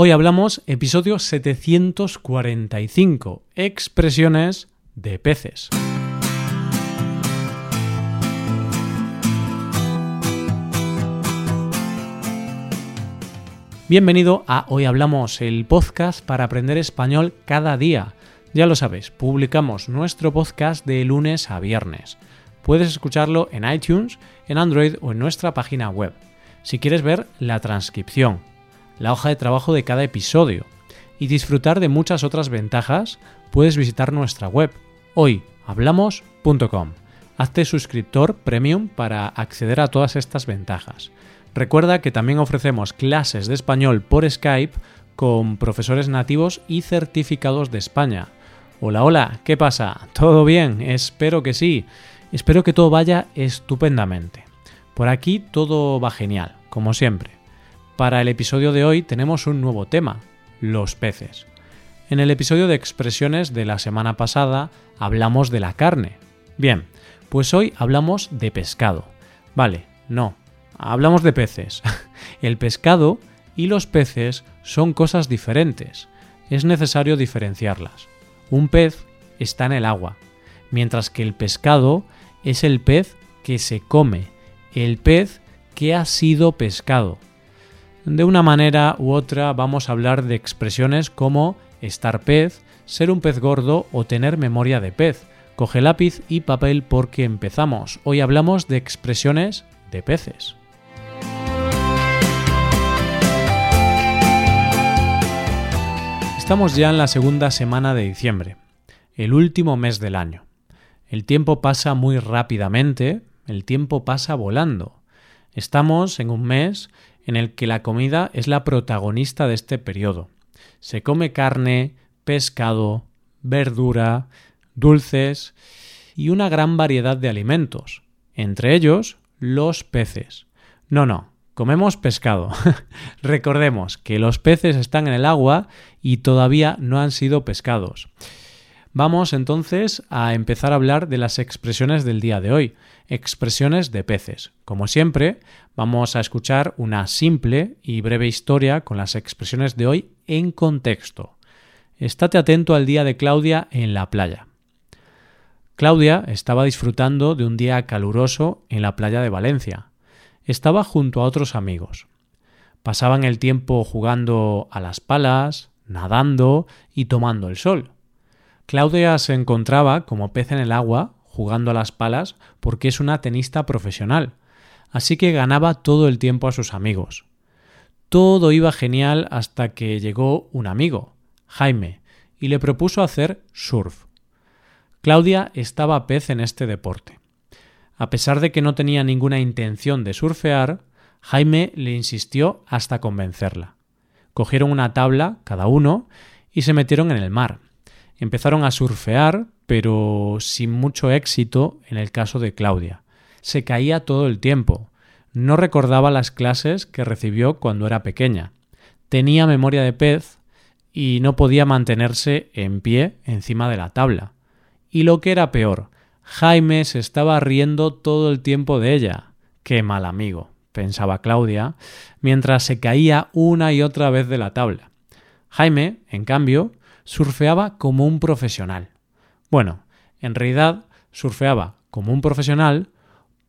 Hoy hablamos episodio 745, expresiones de peces. Bienvenido a Hoy Hablamos, el podcast para aprender español cada día. Ya lo sabes, publicamos nuestro podcast de lunes a viernes. Puedes escucharlo en iTunes, en Android o en nuestra página web. Si quieres ver la transcripción, la hoja de trabajo de cada episodio y disfrutar de muchas otras ventajas, puedes visitar nuestra web hoyhablamos.com. Hazte suscriptor premium para acceder a todas estas ventajas. Recuerda que también ofrecemos clases de español por Skype con profesores nativos y certificados de España. Hola, hola, ¿qué pasa? ¿Todo bien? Espero que sí. Espero que todo vaya estupendamente. Por aquí todo va genial, como siempre. Para el episodio de hoy tenemos un nuevo tema, los peces. En el episodio de expresiones de la semana pasada hablamos de la carne. Bien, pues hoy hablamos de pescado. Vale, no, hablamos de peces. El pescado y los peces son cosas diferentes. Es necesario diferenciarlas. Un pez está en el agua, mientras que el pescado es el pez que se come, el pez que ha sido pescado. De una manera u otra vamos a hablar de expresiones como estar pez, ser un pez gordo o tener memoria de pez. Coge lápiz y papel porque empezamos. Hoy hablamos de expresiones de peces. Estamos ya en la segunda semana de diciembre, el último mes del año. El tiempo pasa muy rápidamente, el tiempo pasa volando. Estamos en un mes en el que la comida es la protagonista de este periodo. Se come carne, pescado, verdura, dulces y una gran variedad de alimentos, entre ellos los peces. No, no, comemos pescado. Recordemos que los peces están en el agua y todavía no han sido pescados. Vamos entonces a empezar a hablar de las expresiones del día de hoy, expresiones de peces. Como siempre, vamos a escuchar una simple y breve historia con las expresiones de hoy en contexto. Estate atento al día de Claudia en la playa. Claudia estaba disfrutando de un día caluroso en la playa de Valencia. Estaba junto a otros amigos. Pasaban el tiempo jugando a las palas, nadando y tomando el sol. Claudia se encontraba como pez en el agua, jugando a las palas, porque es una tenista profesional, así que ganaba todo el tiempo a sus amigos. Todo iba genial hasta que llegó un amigo, Jaime, y le propuso hacer surf. Claudia estaba pez en este deporte. A pesar de que no tenía ninguna intención de surfear, Jaime le insistió hasta convencerla. Cogieron una tabla, cada uno, y se metieron en el mar. Empezaron a surfear, pero sin mucho éxito en el caso de Claudia. Se caía todo el tiempo. No recordaba las clases que recibió cuando era pequeña. Tenía memoria de pez y no podía mantenerse en pie encima de la tabla. Y lo que era peor, Jaime se estaba riendo todo el tiempo de ella. Qué mal amigo, pensaba Claudia, mientras se caía una y otra vez de la tabla. Jaime, en cambio, surfeaba como un profesional. Bueno, en realidad surfeaba como un profesional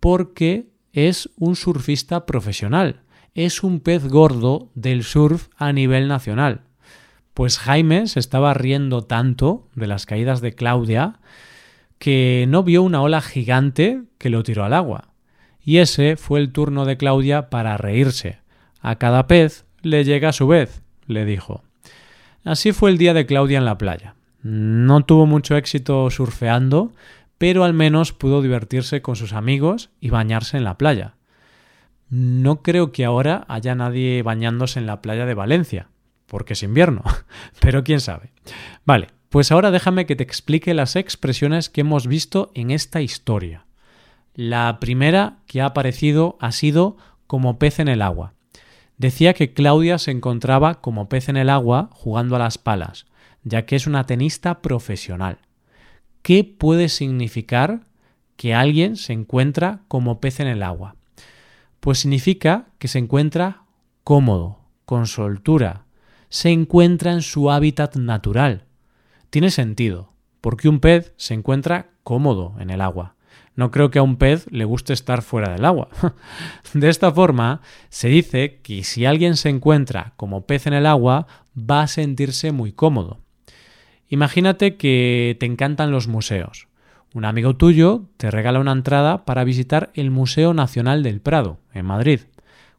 porque es un surfista profesional, es un pez gordo del surf a nivel nacional. Pues Jaime se estaba riendo tanto de las caídas de Claudia que no vio una ola gigante que lo tiró al agua. Y ese fue el turno de Claudia para reírse. A cada pez le llega a su vez, le dijo. Así fue el día de Claudia en la playa. No tuvo mucho éxito surfeando, pero al menos pudo divertirse con sus amigos y bañarse en la playa. No creo que ahora haya nadie bañándose en la playa de Valencia, porque es invierno, pero quién sabe. Vale, pues ahora déjame que te explique las expresiones que hemos visto en esta historia. La primera que ha aparecido ha sido como pez en el agua. Decía que Claudia se encontraba como pez en el agua jugando a las palas, ya que es una tenista profesional. ¿Qué puede significar que alguien se encuentra como pez en el agua? Pues significa que se encuentra cómodo, con soltura, se encuentra en su hábitat natural. Tiene sentido, porque un pez se encuentra cómodo en el agua. No creo que a un pez le guste estar fuera del agua. De esta forma, se dice que si alguien se encuentra como pez en el agua, va a sentirse muy cómodo. Imagínate que te encantan los museos. Un amigo tuyo te regala una entrada para visitar el Museo Nacional del Prado, en Madrid.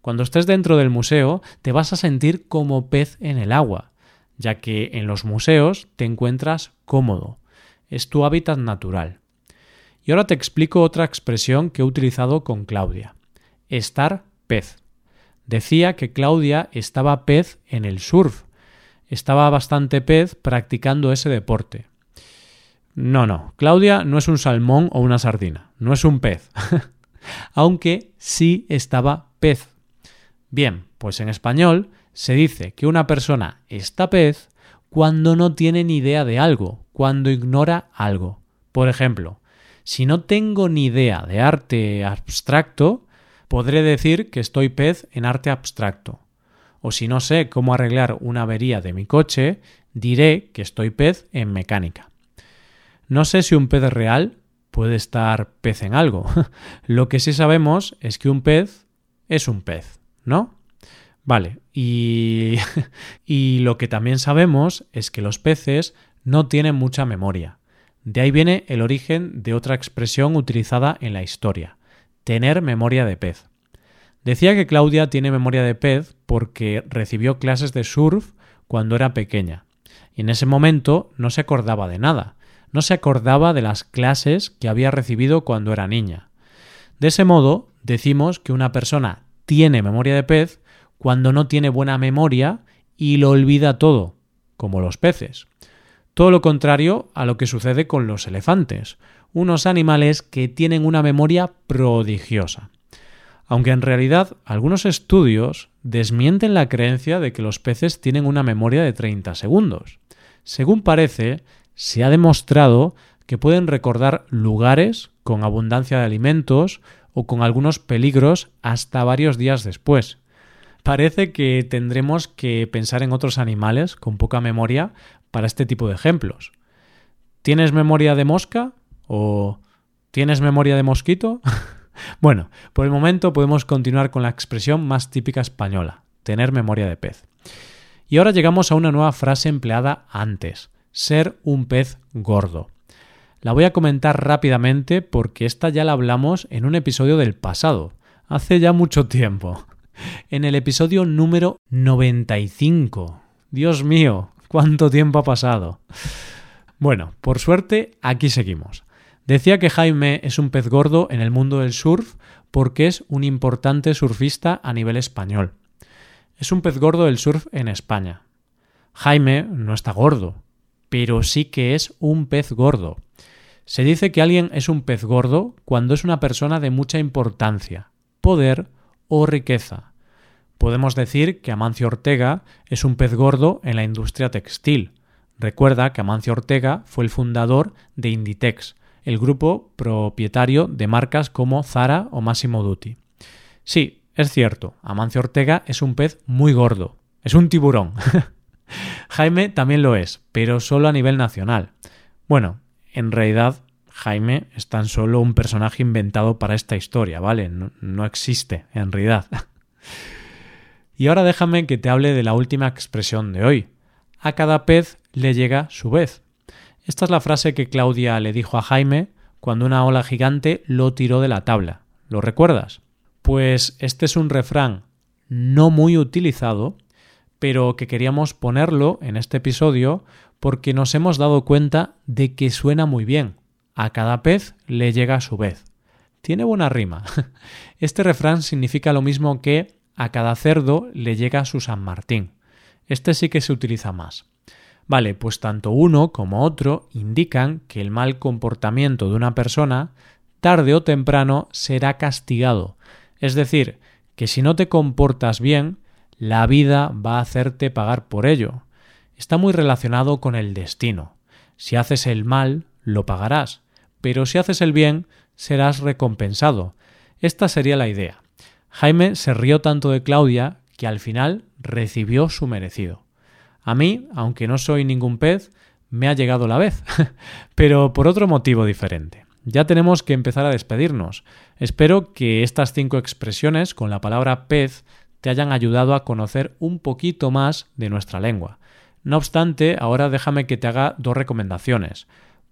Cuando estés dentro del museo, te vas a sentir como pez en el agua, ya que en los museos te encuentras cómodo. Es tu hábitat natural. Y ahora te explico otra expresión que he utilizado con Claudia. Estar pez. Decía que Claudia estaba pez en el surf. Estaba bastante pez practicando ese deporte. No, no, Claudia no es un salmón o una sardina, no es un pez. Aunque sí estaba pez. Bien, pues en español se dice que una persona está pez cuando no tiene ni idea de algo, cuando ignora algo. Por ejemplo, si no tengo ni idea de arte abstracto, podré decir que estoy pez en arte abstracto. O si no sé cómo arreglar una avería de mi coche, diré que estoy pez en mecánica. No sé si un pez real puede estar pez en algo. Lo que sí sabemos es que un pez es un pez, ¿no? Vale, y, lo que también sabemos es que los peces no tienen mucha memoria. De ahí viene el origen de otra expresión utilizada en la historia, tener memoria de pez. Decía que Claudia tiene memoria de pez porque recibió clases de surf cuando era pequeña, y en ese momento no se acordaba de nada, no se acordaba de las clases que había recibido cuando era niña. De ese modo, decimos que una persona tiene memoria de pez cuando no tiene buena memoria y lo olvida todo, como los peces. Todo lo contrario a lo que sucede con los elefantes, unos animales que tienen una memoria prodigiosa. Aunque en realidad algunos estudios desmienten la creencia de que los peces tienen una memoria de 30 segundos. Según parece, se ha demostrado que pueden recordar lugares con abundancia de alimentos o con algunos peligros hasta varios días después. Parece que tendremos que pensar en otros animales con poca memoria para este tipo de ejemplos. ¿Tienes memoria de mosca? ¿O tienes memoria de mosquito? bueno, por el momento podemos continuar con la expresión más típica española, tener memoria de pez. Y ahora llegamos a una nueva frase empleada antes, ser un pez gordo. La voy a comentar rápidamente porque esta ya la hablamos en un episodio del pasado, hace ya mucho tiempo. En el episodio número 95. Dios mío, ¿Cuánto tiempo ha pasado? Bueno, por suerte, aquí seguimos. Decía que Jaime es un pez gordo en el mundo del surf porque es un importante surfista a nivel español. Es un pez gordo del surf en España. Jaime no está gordo, pero sí que es un pez gordo. Se dice que alguien es un pez gordo cuando es una persona de mucha importancia, poder o riqueza. Podemos decir que Amancio Ortega es un pez gordo en la industria textil. Recuerda que Amancio Ortega fue el fundador de Inditex, el grupo propietario de marcas como Zara o Massimo Dutti. Sí, es cierto, Amancio Ortega es un pez muy gordo, es un tiburón. Jaime también lo es, pero solo a nivel nacional. Bueno, en realidad Jaime es tan solo un personaje inventado para esta historia, ¿vale? No, no existe, en realidad. Y ahora déjame que te hable de la última expresión de hoy. A cada pez le llega su vez. Esta es la frase que Claudia le dijo a Jaime cuando una ola gigante lo tiró de la tabla. ¿Lo recuerdas? Pues este es un refrán no muy utilizado, pero que queríamos ponerlo en este episodio porque nos hemos dado cuenta de que suena muy bien. A cada pez le llega su vez. Tiene buena rima. Este refrán significa lo mismo que a cada cerdo le llega su San Martín. Este sí que se utiliza más. Vale, pues tanto uno como otro indican que el mal comportamiento de una persona tarde o temprano será castigado. Es decir, que si no te comportas bien, la vida va a hacerte pagar por ello. Está muy relacionado con el destino. Si haces el mal, lo pagarás, pero si haces el bien, serás recompensado. Esta sería la idea. Jaime se rió tanto de Claudia que al final recibió su merecido. A mí, aunque no soy ningún pez, me ha llegado la vez, pero por otro motivo diferente. Ya tenemos que empezar a despedirnos. Espero que estas cinco expresiones con la palabra pez te hayan ayudado a conocer un poquito más de nuestra lengua. No obstante, ahora déjame que te haga dos recomendaciones.